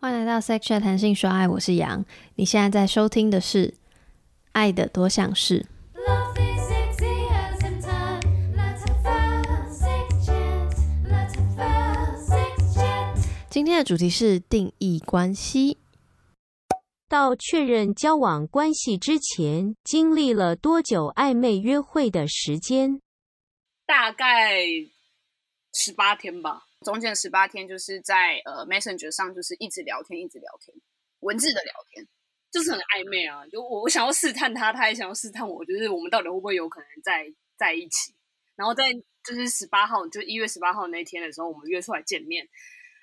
欢迎来到 Sex Chat 弹性说爱，我是杨。你现在在收听的是《爱的多项式》。今天的主题是定义关系。到确认交往关系之前，经历了多久暧昧约会的时间？大概十八天吧。中间十八天就是在呃 Messenger 上，就是一直聊天，一直聊天，文字的聊天，就是很暧昧啊。就我我想要试探他，他也想要试探我，就是我们到底会不会有可能在在一起。然后在就是十八号，就一月十八号那天的时候，我们约出来见面。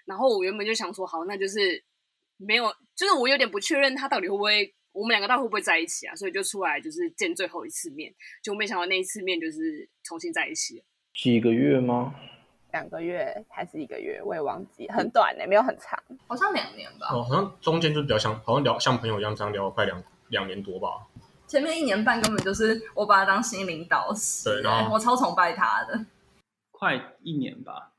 然后我原本就想说，好，那就是没有，就是我有点不确认他到底会不会，我们两个到底会不会在一起啊？所以就出来就是见最后一次面，就没想到那一次面就是重新在一起。几个月吗？两个月还是一个月，我也忘记，很短呢、没有很长。好像两年吧，哦，好像中间就比较像，好像聊像朋友一样，这样聊了快两两年多吧。前面一年半根本就是我把他当心灵导师，对然后我超崇拜他的。快一年吧。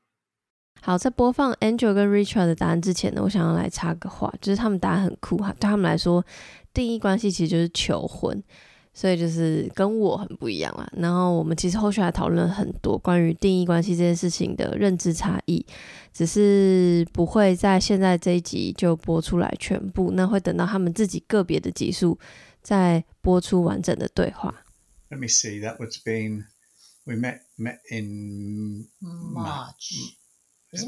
好，在播放 Angel 跟 Richard 的答案之前呢，我想要来插个话，就是他们答案很酷哈，对他们来说，定义关系其实就是求婚，所以就是跟我很不一样啦。然后我们其实后续还讨论了很多关于定义关系这件事情的认知差异，只是不会在现在这一集就播出来全部，那会等到他们自己个别的集数再播出完整的对话。let me see, that would have been we met met in March.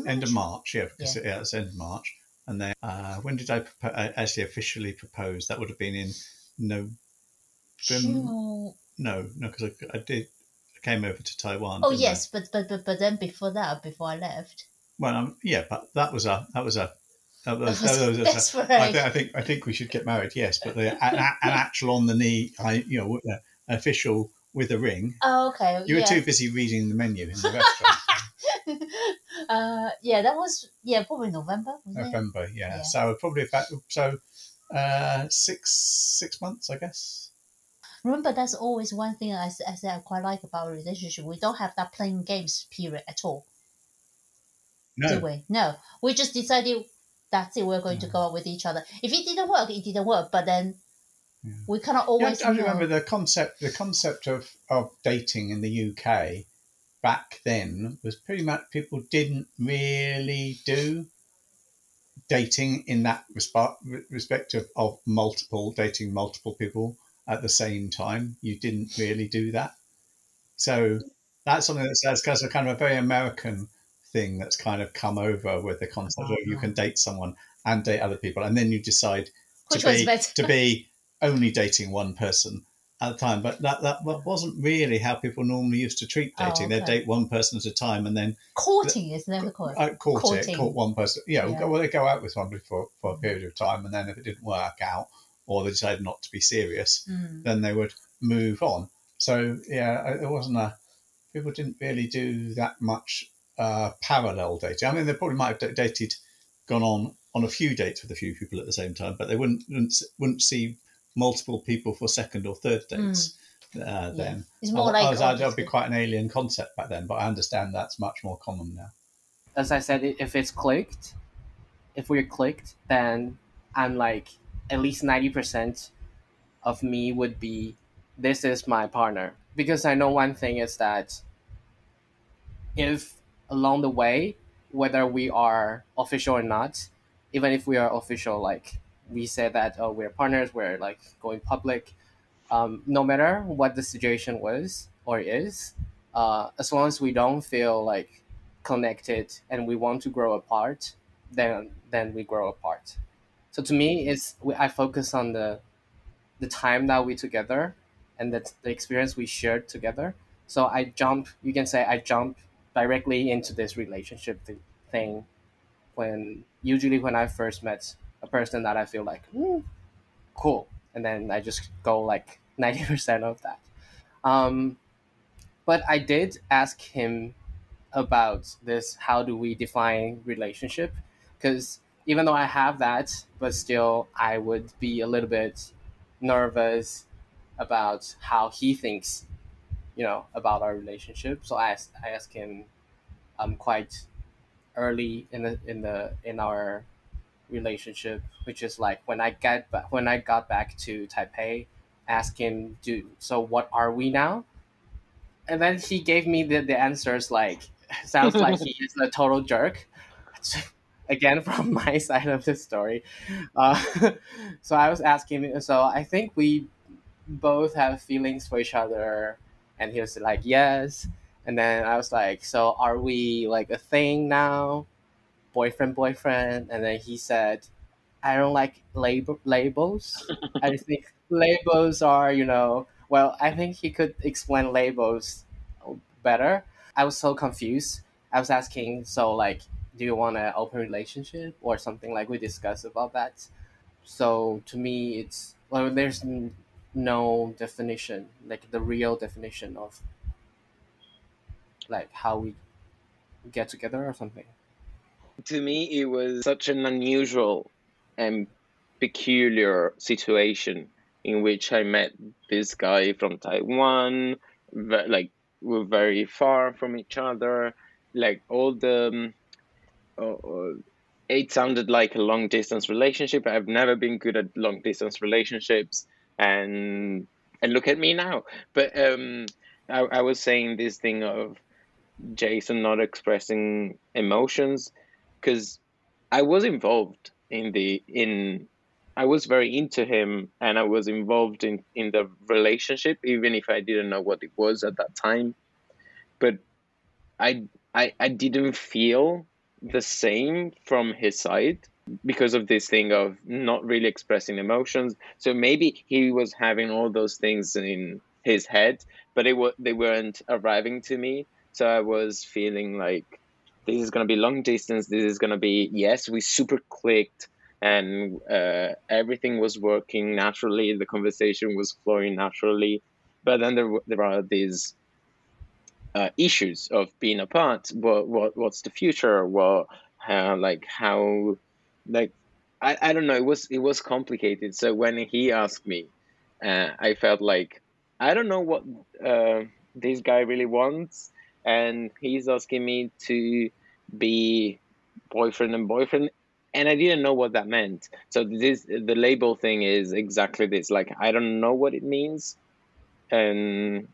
End of March? Yeah, because yeah. it's end of March. And then uh, when did I uh, actually officially propose? That would have been in no, June. no, no, because I, I did I came over to Taiwan. Oh didn't I? yes, but but but but then before that, before I left, Well, um, yeah, but that was a that was a. That was, That was- that was a- I. I think I think we should get married. Yes, but the, an, an actual on the knee, I you know, uh, official with a ring. oh okay, You were yeah. too busy reading the menu in the restaurant. uh, yeah, that was yeah, probably November. November, yeah. Yeah. So probably about so uh, six six months, I guess. Remember, that's always one thing I, I said I quite like about a relationship. We don't have that playing games period at all, do No, we? No, we just decided that's it. We're going to go out with each other. If it didn't work, it didn't work. But then Yeah. we kind of Yeah, always I remember the concept. The concept of of dating in the UK back then was pretty much people didn't really do dating in that respect respect of, of multiple dating multiple people at the same time. You didn't really do that. So that's something that's, that's kind of- kind of a very American thing that's kind of come over with the concept of you can date someone and date other people, and then you decide Which to be to be only dating one person at a time. But that that wasn't really how people normally used to treat Oh, dating. They'd date one person at a time and then Courting is never called. uh, court Courting. it, court one person. Yeah, Yeah. Well, they go out with somebody for, for a period of time, and then if it didn't work out, or they decided not to be serious, Mm. then they would move on. So yeah, it it wasn't a. People didn't really do that much uh, parallel dating. I mean, they probably might have dated, gone on on a few dates with a few people at the same time, but they wouldn't wouldn't, wouldn't see multiple people for second or third dates. Uh, then It's more I- I like was- that'd be quite an alien concept back then, but I understand that's much more common now. as I said, if it's clicked, if we're clicked, then I'm like at least ninety percent of me would be this is my partner because I know one thing is that if along the way, whether we are official or not, even if we are official, like we say that oh we're partners, we're like going public, um, no matter what the situation was or is, uh, as long as we don't feel like connected and we want to grow apart, then then we grow apart. So to me, it's I focus on the the time that we together and the, the experience we shared together. So I jump, you can say I jump directly into this relationship th- thing when usually when I first met a person that I feel like "Hmm, cool, and then I just go like ninety percent of that. Um, but I did ask him about this how do we define relationship because even though i have that but still i would be a little bit nervous about how he thinks you know about our relationship so i asked, I asked him um, quite early in the in the in our relationship, which is like when I get back when I got back to Taipei, ask him, "Do so? What are we now?" And then he gave me the, the answers like sounds like he is a total jerk. Again, from my side of the story. Uh, so I was asking. So I think we both have feelings for each other, and he was like, "Yes." And then I was like, "So are we like a thing now?" boyfriend boyfriend and then he said i don't like label labels i think labels are you know well i think he could explain labels better i was so confused i was asking so like do you want an open relationship or something like we discussed about that so to me it's well there's no definition like the real definition of like how we get together or something to me it was such an unusual and peculiar situation in which I met this guy from Taiwan. Like we're very far from each other. Like all the, uh, it sounded like a long distance relationship. I've never been good at long distance relationships, and and look at me now. But um, I, I was saying this thing of Jason not expressing emotions because I was involved in the in I was very into him and I was involved in in the relationship even if I didn't know what it was at that time but I I I didn't feel the same from his side because of this thing of not really expressing emotions. So maybe he was having all those things in his head but it wa- they weren't arriving to me. So I was feeling like this is going to be long distance this is going to be yes we super clicked and uh, everything was working naturally the conversation was flowing naturally but then there, there are these uh, issues of being apart what, what what's the future what how like how like I, I don't know it was it was complicated. So when he asked me uh, i felt like i don't know what uh, this guy really wants. And he's asking me to be boyfriend and boyfriend. And i didn't know what that meant. So this the label thing is exactly this. Like i don't know what it means. And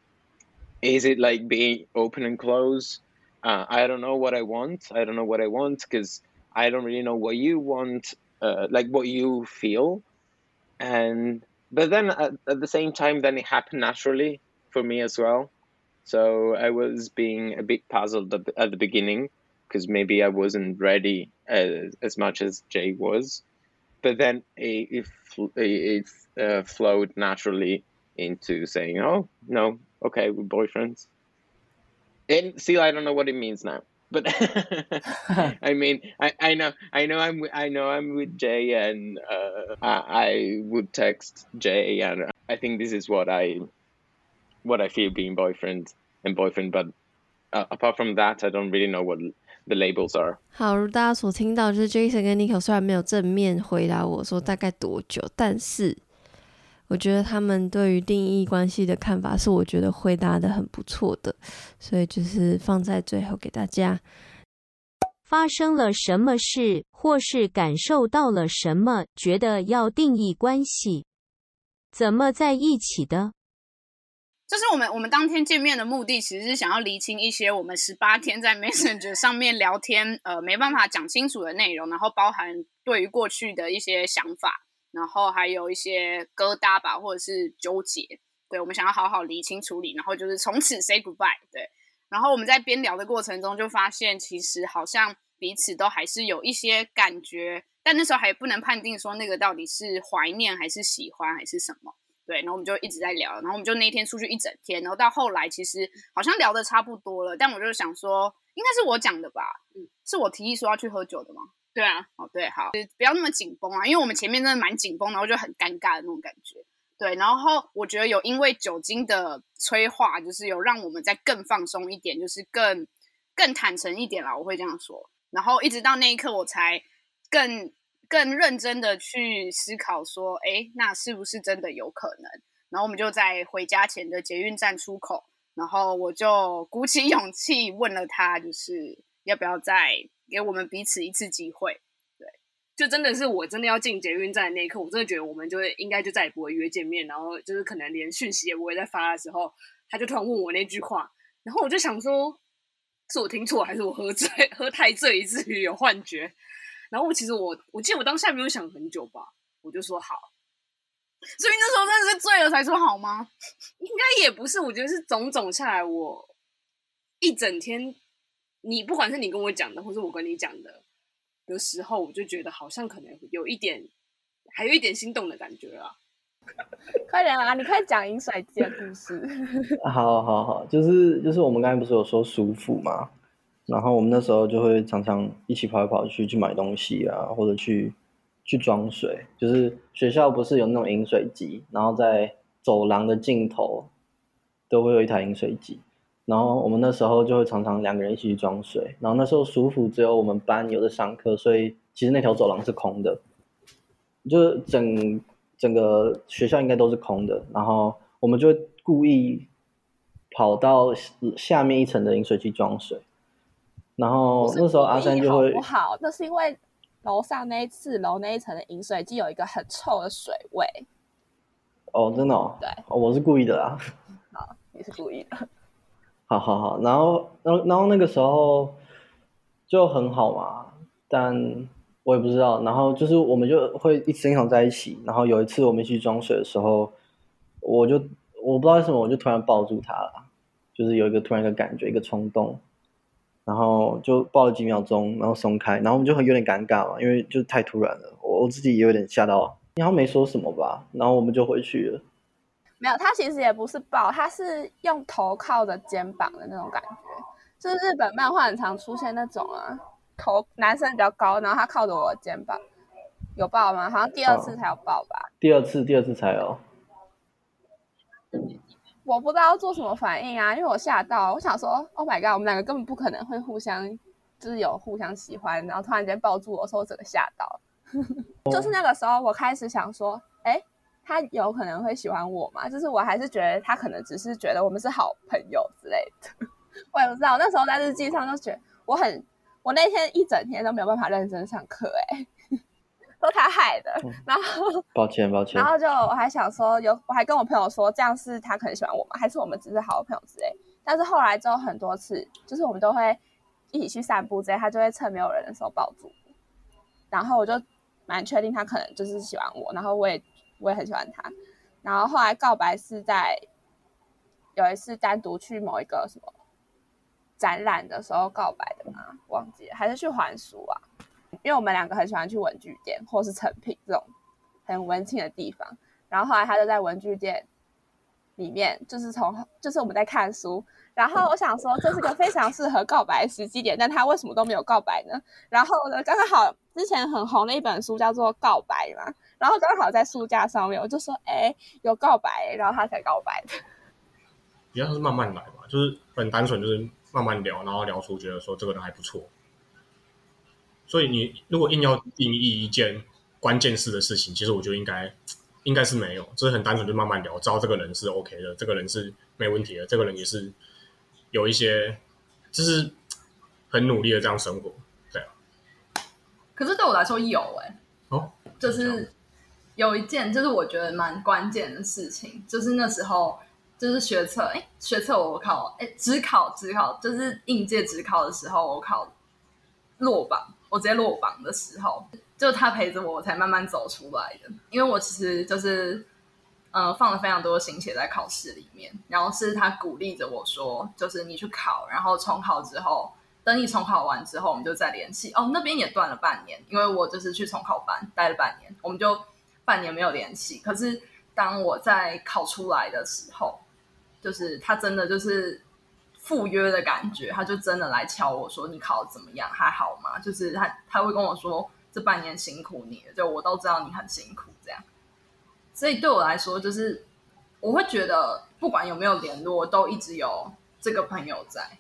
is it like being open and close? Uh, i don't know what i want. I don't know what i want because i don't really know what you want uh, like what you feel. And but then at, at the same time then it happened naturally for me as well. So i was being a bit puzzled at the, at the beginning because maybe i wasn't ready as, as much as jay was. But then it, it, it uh, flowed naturally into saying oh no okay we're boyfriends and still i don't know what it means now but I mean, I, I know, I know, I'm, wi- I know, I'm with Jay, and uh, I, I would text Jay, and I think this is what I, what I feel being boyfriend and boyfriend. But uh, apart from that, I don't really know what the labels are. 好，如大家所听到，就是 Jason 跟 Nico 虽然没有正面回答我说大概多久，但是 我觉得他们对于定义关系的看法是我觉得回答的很不错的，所以就是放在最后给大家。发生了什么事，或是感受到了什么，觉得要定义关系，怎么在一起的？就是我们我们当天见面的目的，其实是想要厘清一些我们十八天在 Messenger 上面聊天，呃，没办法讲清楚的内容，然后包含对于过去的一些想法，然后还有一些疙瘩吧，或者是纠结。对，我们想要好好理清处理，然后就是从此 say goodbye。对，然后我们在边聊的过程中，就发现其实好像彼此都还是有一些感觉，但那时候还不能判定说那个到底是怀念还是喜欢还是什么。对，然后我们就一直在聊，然后我们就那天出去一整天，然后到后来其实好像聊的差不多了，但我就想说，应该是我讲的吧，嗯，是我提议说要去喝酒的吗？对啊，哦对，好，不要那么紧绷啊，因为我们前面真的蛮紧绷，然后就很尴尬的那种感觉。对，然后我觉得有因为酒精的催化，就是有让我们再更放松一点，就是更更坦诚一点啦，我会这样说。然后一直到那一刻，我才更更认真的去思考说，哎，那是不是真的有可能？然后我们就在回家前的捷运站出口，然后我就鼓起勇气问了他，就是要不要再给我们彼此一次机会。对，就真的是我真的要进捷运站的那一刻，我真的觉得我们就会应该就再也不会约见面，然后就是可能连讯息也不会再发的时候，他就突然问我那句话，然后我就想说，是我听错还是我喝醉，喝太醉以至于有幻觉？然后我其实我我记得我当下没有想很久吧，我就说好。所以那时候真的是醉了才说好吗？应该也不是，我觉得是种种下来，我一整天，你不管是你跟我讲的，或是我跟你讲的的时候，我就觉得好像可能有一点，还有一点心动的感觉啊。快点啊！你快讲饮水机的故事。好好好，就是就是我们刚才不是有说舒服嘛，然后我们那时候就会常常一起跑来跑去去买东西啊，或者去去装水。就是学校不是有那种饮水机，然后在走廊的尽头都会有一台饮水机，然后我们那时候就会常常两个人一起去装水。然后那时候舒服只有我们班有的上课，所以其实那条走廊是空的，就是整整个学校应该都是空的，然后我们就会故意跑到下面一层的饮水机装水，然后那时候阿三就会不好，那是因为楼上那一次楼那一层的饮水机有一个很臭的水味。哦，真的哦，对哦我是故意的啦，好，你是故意的。好好好，然后然后然后那个时候就很好嘛，但我也不知道，然后就是我们就会一直经常在一起，然后有一次我们一起装水的时候，我就我不知道为什么我就突然抱住他了，就是有一个突然一个感觉，一个冲动，然后就抱了几秒钟，然后松开，然后我们就很有点尴尬嘛，因为就太突然了，我我自己也有点吓到，然后没说什么吧，然后我们就回去了。没有，他其实也不是抱，他是用头靠着肩膀的那种感觉，就是日本漫画很常出现那种啊，头男生比较高，然后他靠着我的肩膀，有抱吗？好像第二次才有抱吧，第二次，第二次才有。我不知道要做什么反应啊，因为我吓到，我想说，Oh my god，我们两个根本不可能会互相，就是有互相喜欢，然后突然间抱住我的时候，我整个吓到，就是那个时候我开始想说，哎。他有可能会喜欢我嘛？就是我还是觉得他可能只是觉得我们是好朋友之类的，我也不知道。那时候在日记上就觉得我很，我那天一整天都没有办法认真上课，哎，都他害的。然后抱歉抱歉。然后就我还想说，有我还跟我朋友说，这样是他可能喜欢我吗？还是我们只是好朋友之类？但是后来之后很多次，就是我们都会一起去散步之类，他就会趁没有人的时候抱住我，然后我就蛮确定他可能就是喜欢我，然后我也。我也很喜欢他，然后后来告白是在有一次单独去某一个什么展览的时候告白的嘛，忘记了，还是去还书啊？因为我们两个很喜欢去文具店或是成品这种很文青的地方，然后后来他就在文具店里面，就是从就是我们在看书，然后我想说这是个非常适合告白的时机点，但他为什么都没有告白呢？然后呢，刚刚好之前很红的一本书叫做《告白》嘛。然后刚好在书架上面，我就说：“哎，有告白。”然后他才告白的。比较是慢慢来嘛，就是很单纯，就是慢慢聊，然后聊出觉得说这个人还不错。所以你如果硬要定义一件关键事的事情，其实我觉得应该应该是没有，就是很单纯，就慢慢聊，知道这个人是 OK 的，这个人是没问题的，这个人也是有一些就是很努力的这样生活，对啊。可是对我来说有哎，哦，就是。有一件就是我觉得蛮关键的事情，就是那时候就是学测，哎，学测我考，哎，只考只考，就是应届只考的时候，我考落榜，我直接落榜的时候，就他陪着我，我才慢慢走出来的。因为我其实就是呃放了非常多的心血在考试里面，然后是他鼓励着我说，就是你去考，然后重考之后，等你重考完之后，我们就再联系。哦，那边也断了半年，因为我就是去重考班待了半年，我们就。半年没有联系，可是当我在考出来的时候，就是他真的就是赴约的感觉，他就真的来敲我说：“你考的怎么样？还好吗？”就是他他会跟我说：“这半年辛苦你了，就我都知道你很辛苦。”这样，所以对我来说，就是我会觉得不管有没有联络，都一直有这个朋友在。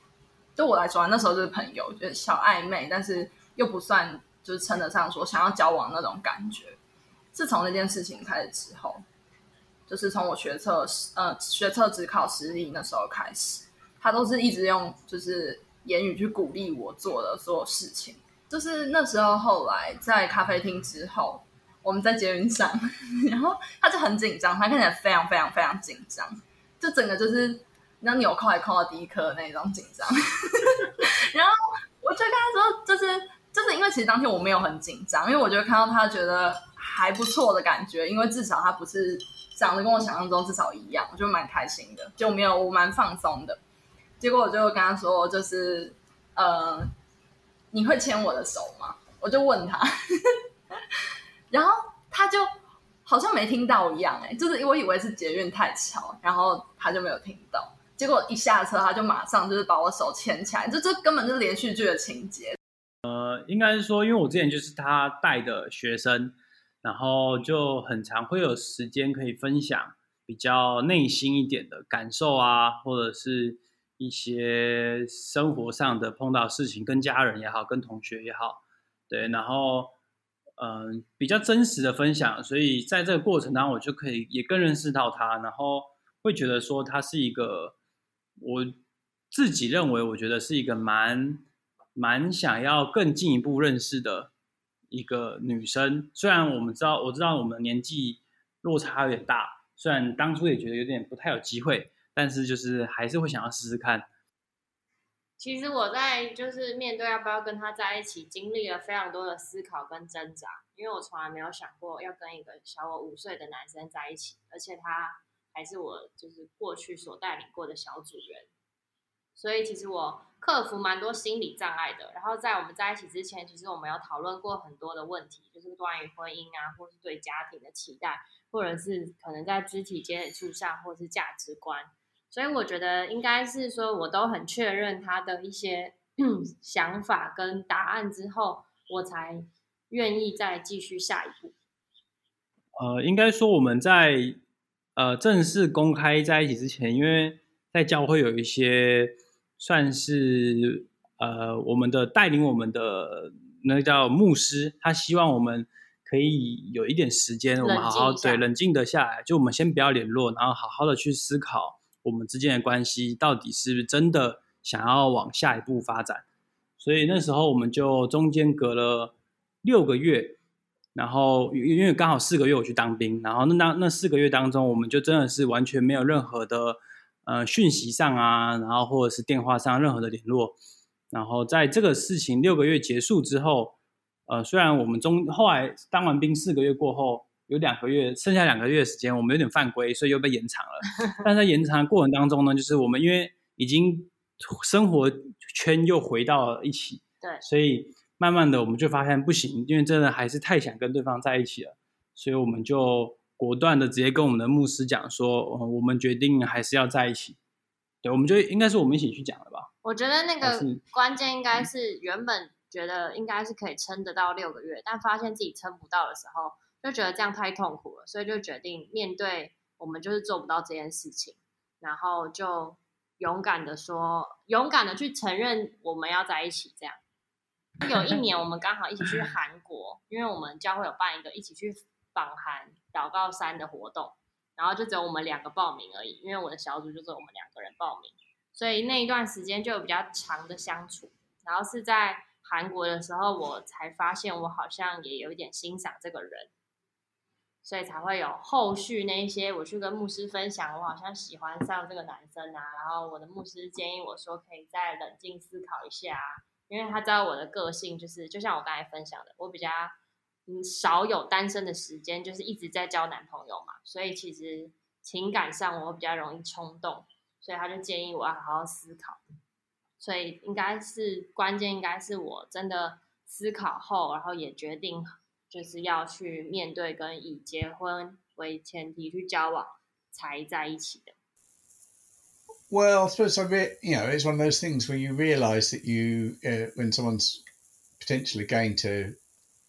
对我来说，那时候就是朋友，就是小暧昧，但是又不算就是称得上说想要交往那种感觉。自从那件事情开始之后，就是从我学测呃学测只考实力那时候开始，他都是一直用就是言语去鼓励我做的所有事情，就是那时候后来在咖啡厅之后，我们在捷运上，然后他就很紧张，他看起来非常非常非常紧张，就整个就是你知道纽扣还扣到第一颗那种紧张。然后我就跟他说，就是就是因为其实当天我没有很紧张，因为我就看到他觉得还不错的感觉，因为至少他不是长得跟我想象中至少一样，我就蛮开心的，就没有我蛮放松的。结果我就跟他说，就是呃，你会牵我的手吗？我就问他，然后他就好像没听到一样、哎，就是我以为是捷运太吵，然后他就没有听到。结果一下车，他就马上就是把我手牵起来，这这根本就是连续剧的情节。呃应该是说，因为我之前就是他带的学生，然后就很常会有时间可以分享比较内心一点的感受啊，或者是一些生活上的碰到事情，跟家人也好，跟同学也好，对，然后嗯、比较真实的分享，所以在这个过程当中，我就可以也更认识到他，然后会觉得说他是一个我自己认为，我觉得是一个蛮蛮想要更进一步认识的一个女生。虽然我们知道，我知道我们年纪落差有点大，虽然当初也觉得有点不太有机会，但是就是还是会想要试试看。其实我在就是面对要不要跟他在一起，经历了非常多的思考跟挣扎，因为我从来没有想过要跟一个小我五岁的男生在一起，而且他还是我就是过去所带领过的小组员，所以其实我克服蛮多心理障碍的。然后在我们在一起之前，其实我们有讨论过很多的问题，就是关于婚姻啊，或是对家庭的期待，或者是可能在肢体接触上，或是价值观。所以我觉得应该是说，我都很确认他的一些 想法跟答案之后，我才愿意再继续下一步。呃，应该说我们在呃正式公开在一起之前，因为在教会有一些算是呃我们的带领我们的那个叫牧师，他希望我们可以有一点时间，我们好好对冷静的下来，就我们先不要联络，然后好好的去思考我们之间的关系到底是不是真的想要往下一步发展。所以那时候我们就中间隔了六个月，然后因因为刚好四个月我去当兵，然后那那那四个月当中，我们就真的是完全没有任何的呃讯息上啊，然后或者是电话上任何的联络。然后在这个事情六个月结束之后，呃，虽然我们中后来当完兵四个月过后，有两个月剩下两个月的时间，我们有点犯规，所以又被延长了。但在延长的过程当中呢，就是我们因为已经生活圈又回到了一起，对，所以慢慢的我们就发现不行，因为真的还是太想跟对方在一起了，所以我们就果断的直接跟我们的牧师讲说，呃我们决定还是要在一起。对，我们就应该是我们一起去讲的吧。我觉得那个关键应该是原本觉得应该是可以撑得到六个月，但发现自己撑不到的时候，就觉得这样太痛苦了，所以就决定面对我们就是做不到这件事情，然后就勇敢的说，勇敢的去承认我们要在一起。这样有一年我们刚好一起去韩国，因为我们教会有办一个一起去访韩祷告山的活动，然后就只有我们两个报名而已，因为我的小组就只有我们两个人报名。所以那一段时间就有比较长的相处。然后是在韩国的时候，我才发现我好像也有一点欣赏这个人，所以才会有后续那一些我去跟牧师分享，我好像喜欢上这个男生啊。然后我的牧师建议我说，可以再冷静思考一下啊，因为他知道我的个性就是，就像我刚才分享的，我比较嗯少有单身的时间，就是一直在交男朋友嘛，所以其实情感上我比较容易冲动。所以他就建议我要好好思考。所以应该是关键，应该是我真的思考后，然后也决定就是要去面对跟以结婚为前提去交往才在一起的。Well, I suppose I re- you know it's one of those things where you realise that you uh, when someone's potentially going to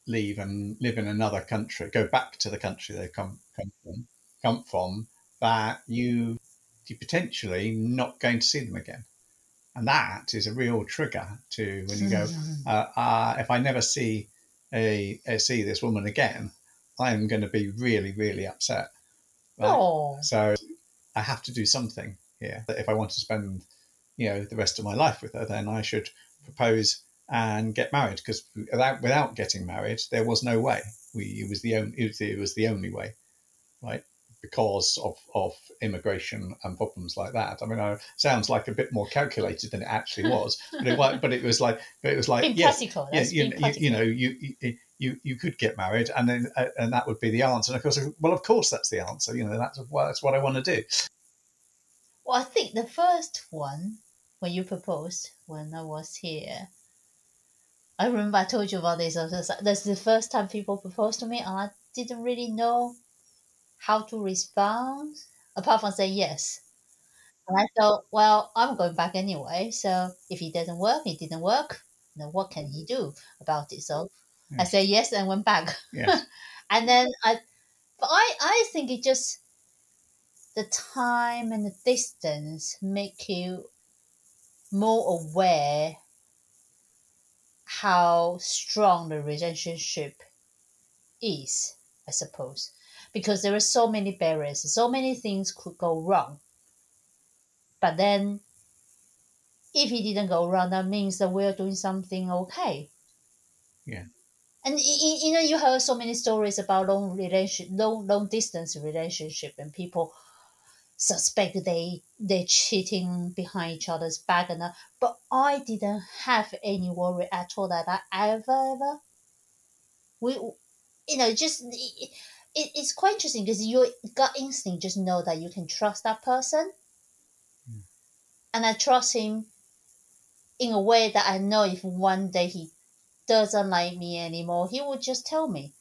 leave and live in another country, go back to the country they come come from, come from, that you you're potentially not going to see them again, and that is a real trigger to when you go, uh, uh, if I never see a, a see this woman again, I am going to be really really upset. Right? Oh. So I have to do something here. If I want to spend, you know, the rest of my life with her, then I should propose and get married because without without getting married, there was no way. We it was the only it was, it was the only way, right? Because of of immigration and problems like that. I mean, it sounds like a bit more calculated than it actually was, but it was, but it was like but it was like Being yes, practical, that's you, you, you know you. you you, you could get married and then uh, and that would be the answer and of course well of course that's the answer you know that's well, that's what I want to do Well, I think the first one when you proposed when I was here, I remember I told you about this. I was like, That's the first time people proposed to me, and I didn't really know how to respond apart from saying yes. And I thought, well, I'm going back anyway, so if it doesn't work, it didn't work. Then what can he do about it? So I said yes and went back. Yes. and then I, but I, I think it just the time and the distance make you more aware how strong the relationship is, I suppose, because there are so many barriers, so many things could go wrong. But then, if it didn't go wrong, that means that we're doing something okay. Yeah. And you know, you heard so many stories about long relation, long long distance relationship, and people suspect they they're cheating behind each other's back, and that. But I didn't have any worry at all that I ever ever. We, you know, just it, it, it's quite interesting because your gut instinct just know that you can trust that person, hmm. and I trust him in a way that I know if one day he doesn't like me anymore, he would just tell me.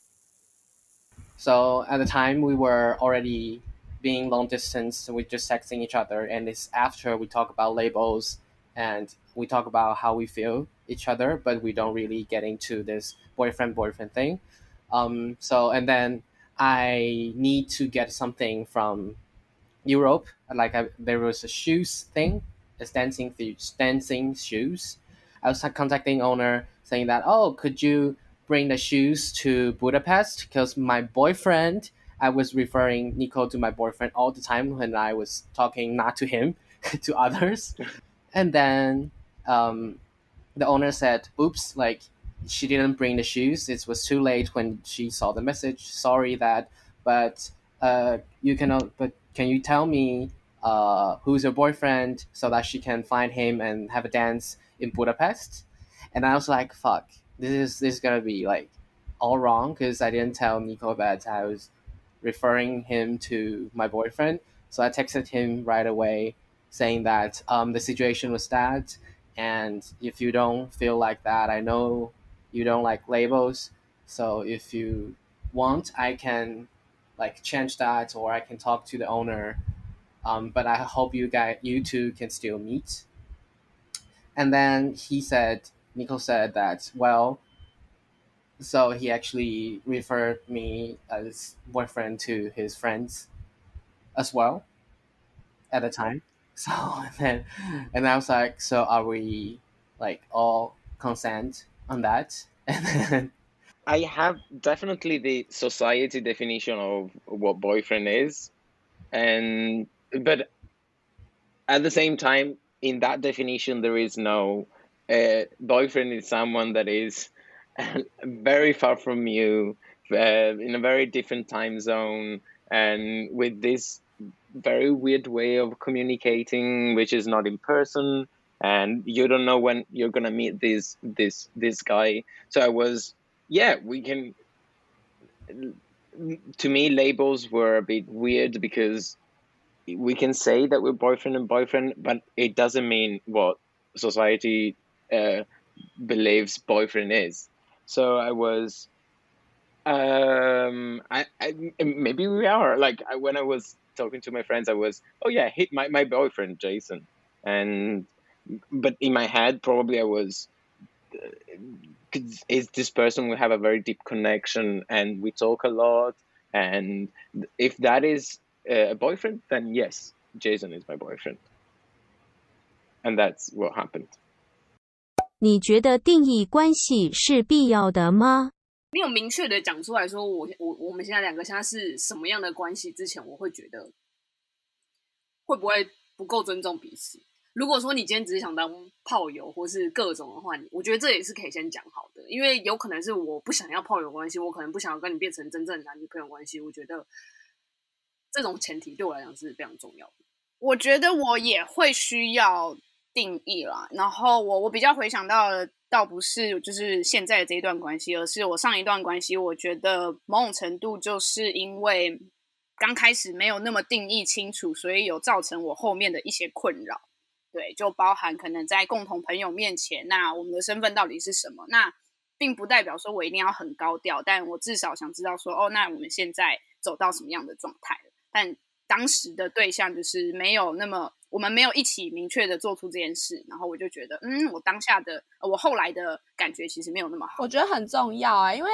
So at the time, we were already being long distance. we're just texting each other, and it's after we talk about labels and we talk about how we feel each other, but we don't really get into this boyfriend boyfriend thing. Um, so and then I need to get something from Europe. Like I, there was a shoes thing, a dancing dancing shoes. I was contacting owner saying that oh could you bring the shoes to Budapest because my boyfriend I was referring Nico to my boyfriend all the time when I was talking not to him to others. And then um, the owner said oops like she didn't bring the shoes. It was too late when she saw the message. Sorry that but uh, you can but can you tell me uh, who's your boyfriend so that she can find him and have a dance in Budapest? And I was like fuck this is this is gonna be like all wrong because I didn't tell Nico that I was referring him to my boyfriend. So I texted him right away saying that um, the situation was that, and if you don't feel like that, I know you don't like labels. So if you want, I can like change that, or I can talk to the owner. Um, but I hope you guys, you two, can still meet. And then he said, Nico said that well, so he actually referred me as boyfriend to his friends as well at the time. So and then and I was like, so are we like all consent on that? And then I have definitely the society definition of what boyfriend is, and but at the same time, in that definition, there is no uh, boyfriend is someone that is very far from you, uh, in a very different time zone, and with this very weird way of communicating, which is not in person, and you don't know when you're gonna meet this this this guy. So I was, yeah, we can. To me, labels were a bit weird because we can say that we're boyfriend and boyfriend, but it doesn't mean what society uh, believes boyfriend is. So I was, um, I, I maybe we are. Like I, when I was talking to my friends, I was, oh yeah, hit my my boyfriend Jason, and but in my head probably I was. uh, Is this person we have a very deep connection and we talk a lot. And if that is uh, a boyfriend then yes Jason is my boyfriend. And that's what happened 你觉得定义关系是必要的吗？没有明确的讲出来说我我我们现在两个现在是什么样的关系之前，我会觉得会不会不够尊重彼此。如果说你今天只是想当炮友或是各种的话，你我觉得这也是可以先讲好的，因为有可能是我不想要炮友关系，我可能不想要跟你变成真正的男女朋友关系。我觉得这种前提对我来讲是非常重要的。我觉得我也会需要定义啦，然后我我比较回想到的倒不是就是现在的这一段关系，而是我上一段关系，我觉得某种程度就是因为刚开始没有那么定义清楚，所以有造成我后面的一些困扰。对，就包含可能在共同朋友面前，那我们的身份到底是什么？那并不代表说我一定要很高调，但我至少想知道说，哦，那我们现在走到什么样的状态了？但当时的对象就是没有那么，我们没有一起明确的做出这件事，然后我就觉得，嗯，我当下的，我后来的感觉其实没有那么好。我觉得很重要啊，因为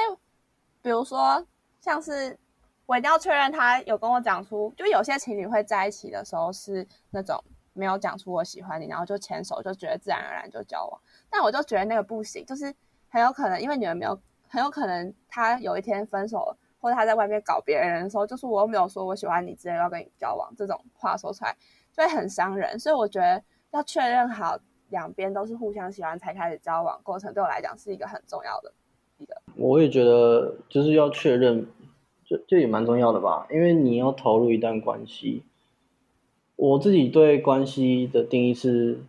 比如说像是我一定要确认他有跟我讲出，就有些情侣会在一起的时候是那种没有讲出我喜欢你，然后就牵手，就觉得自然而然就交往。但我就觉得那个不行，就是很有可能因为你们没有，很有可能他有一天分手了，或者他在外面搞别人的时候，就是我又没有说我喜欢你之类要跟你交往，这种话说出来就会很伤人。所以我觉得要确认好两边都是互相喜欢才开始交往，过程对我来讲是一个很重要的一个。我也觉得就是要确认，这这也蛮重要的吧，因为你要投入一段关系。我自己对关系的定义是，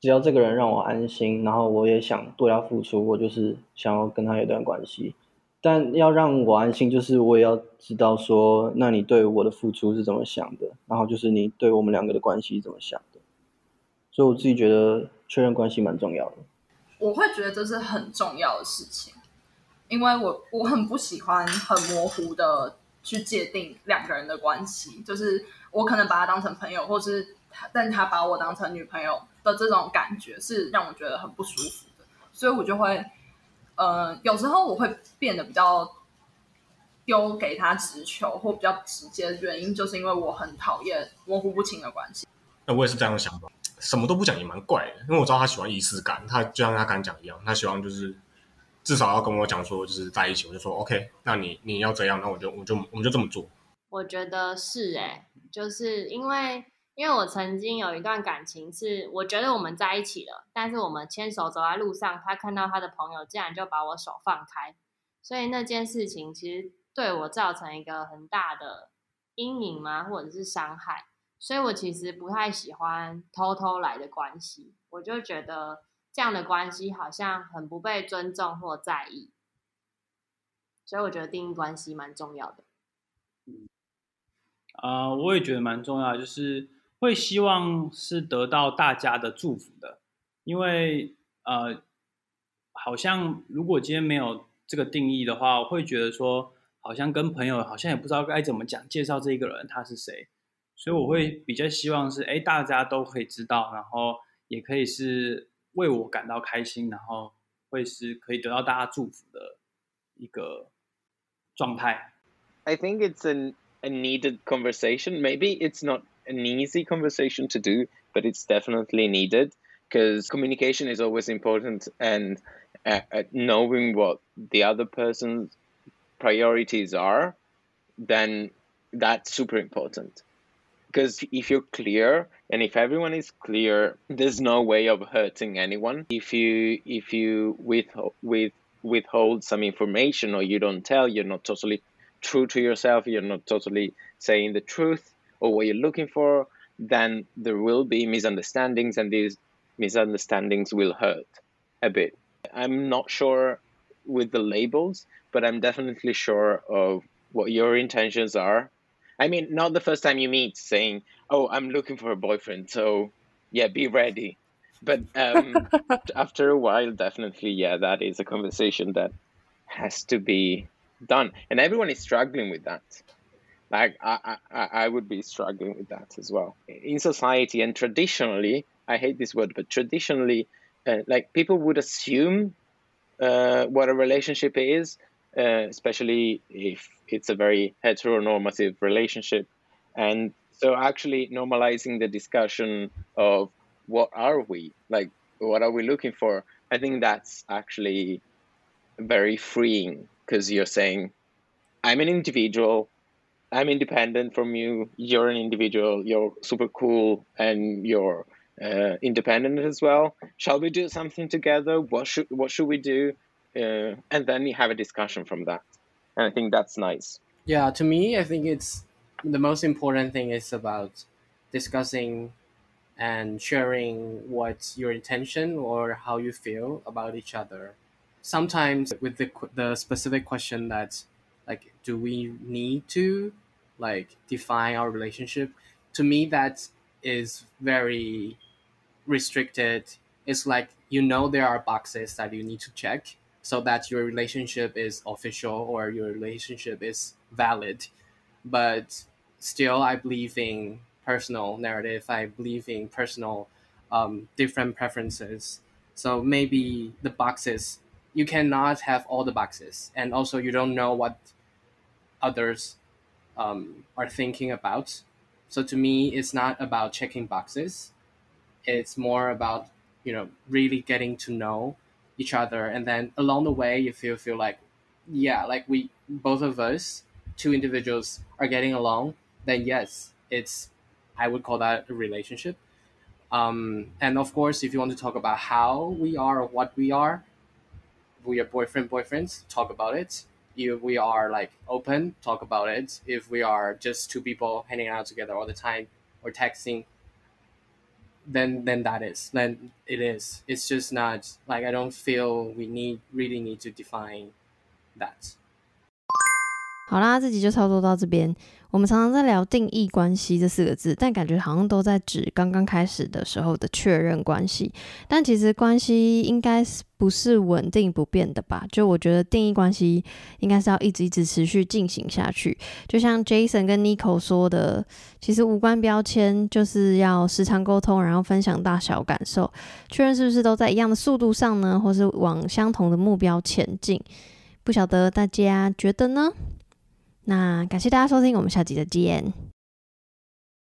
只要这个人让我安心，然后我也想对他付出，我就是想要跟他有一段关系。但要让我安心，就是我也要知道说，那你对我的付出是怎么想的，然后就是你对我们两个的关系是怎么想的。所以我自己觉得确认关系蛮重要的。我会觉得这是很重要的事情，因为我我很不喜欢很模糊的去界定两个人的关系，就是我可能把他当成朋友，或是他但他把我当成女朋友的这种感觉，是让我觉得很不舒服的，所以我就会，呃，有时候我会变得比较丢给他直球或比较直接的原因，就是因为我很讨厌模糊不清的关系。那我也是这样想法，什么都不讲也蛮怪的，因为我知道他喜欢仪式感，他就像他刚讲一样，他希望就是至少要跟我讲说就是在一起，我就说 OK，那你你要怎样，那我就我就我们就这么做。我觉得是哎、就是因为因为我曾经有一段感情是，我觉得我们在一起了，但是我们牵手走在路上，他看到他的朋友竟然就把我手放开，所以那件事情其实对我造成一个很大的阴影嘛，或者是伤害，所以我其实不太喜欢偷偷来的关系，我就觉得这样的关系好像很不被尊重或在意，所以我觉得定义关系蛮重要的。啊、我也觉得蛮重要，就是会希望是得到大家的祝福的，因为呃，好像如果今天没有这个定义的话，我会觉得说，好像跟朋友好像也不知道该怎么讲介绍这个人他是谁，所以我会比较希望是，哎，大家都可以知道，然后也可以是为我感到开心，然后会是可以得到大家祝福的一个状态。I think it's an, a needed conversation. Maybe it's not an easy conversation to do, but it's definitely needed because communication is always important and uh, uh, knowing what the other person's priorities are, then that's super important. Because if you're clear and if everyone is clear, there's no way of hurting anyone. If you if you withhold, with withhold some information or you don't tell, you're not totally true to yourself, you're not totally saying the truth or what you're looking for, then there will be misunderstandings and these misunderstandings will hurt a bit. I'm not sure with the labels, but I'm definitely sure of what your intentions are. I mean, not the first time you meet saying, Oh, I'm looking for a boyfriend, so yeah, be ready. But um, after a while, definitely, yeah, that is a conversation that has to be done. And everyone is struggling with that. Like, I, I, I would be struggling with that as well. In society and traditionally, I hate this word, but traditionally, uh, like people would assume uh, what a relationship is, uh, especially if it's a very heteronormative relationship. And so, actually, normalizing the discussion of what are we, like, what are we looking for, I think that's actually very freeing because you're saying, I'm an individual, I'm independent from you, you're an individual, you're super cool, and you're uh, independent as well. Shall we do something together? What should what should we do? Uh, and then you have a discussion from that. And I think that's nice. Yeah, to me, I think it's the most important thing is about discussing and sharing what's your intention or how you feel about each other. Sometimes with the the specific question that like do we need to like define our relationship? To me that is very restricted. It's like you know there are boxes that you need to check so that your relationship is official or your relationship is valid. But still, I believe in personal narrative. I believe in personal um, different preferences. So maybe the boxes you cannot have all the boxes, and also you don't know what others um, are thinking about. So to me, it's not about checking boxes. It's more about you know really getting to know each other, and then along the way, you feel feel like yeah, like we both of us, two individuals, are getting along. Then yes, it's I would call that a relationship. Um, and of course, if you want to talk about how we are or what we are, we are boyfriend boyfriends. Talk about it If we are like open, talk about it. If we are just two people hanging out together all the time or texting, then then that is then it is. It's just not like I don't feel we need really need to define that. 好啦，这集就差不多到这边。 我们常常在聊定义关系这四个字，但感觉好像都在指刚刚开始的时候的确认关系。但其实关系应该是不是稳定不变的吧？就我觉得定义关系应该是要一直一直持续进行下去。就像 Jason 跟 Nico 说的，其实无关标签，就是要时常沟通，然后分享大小感受，确认是不是都在一样的速度上呢，或是往相同的目标前进。不晓得大家觉得呢？那感谢大家收听，我们下集再见。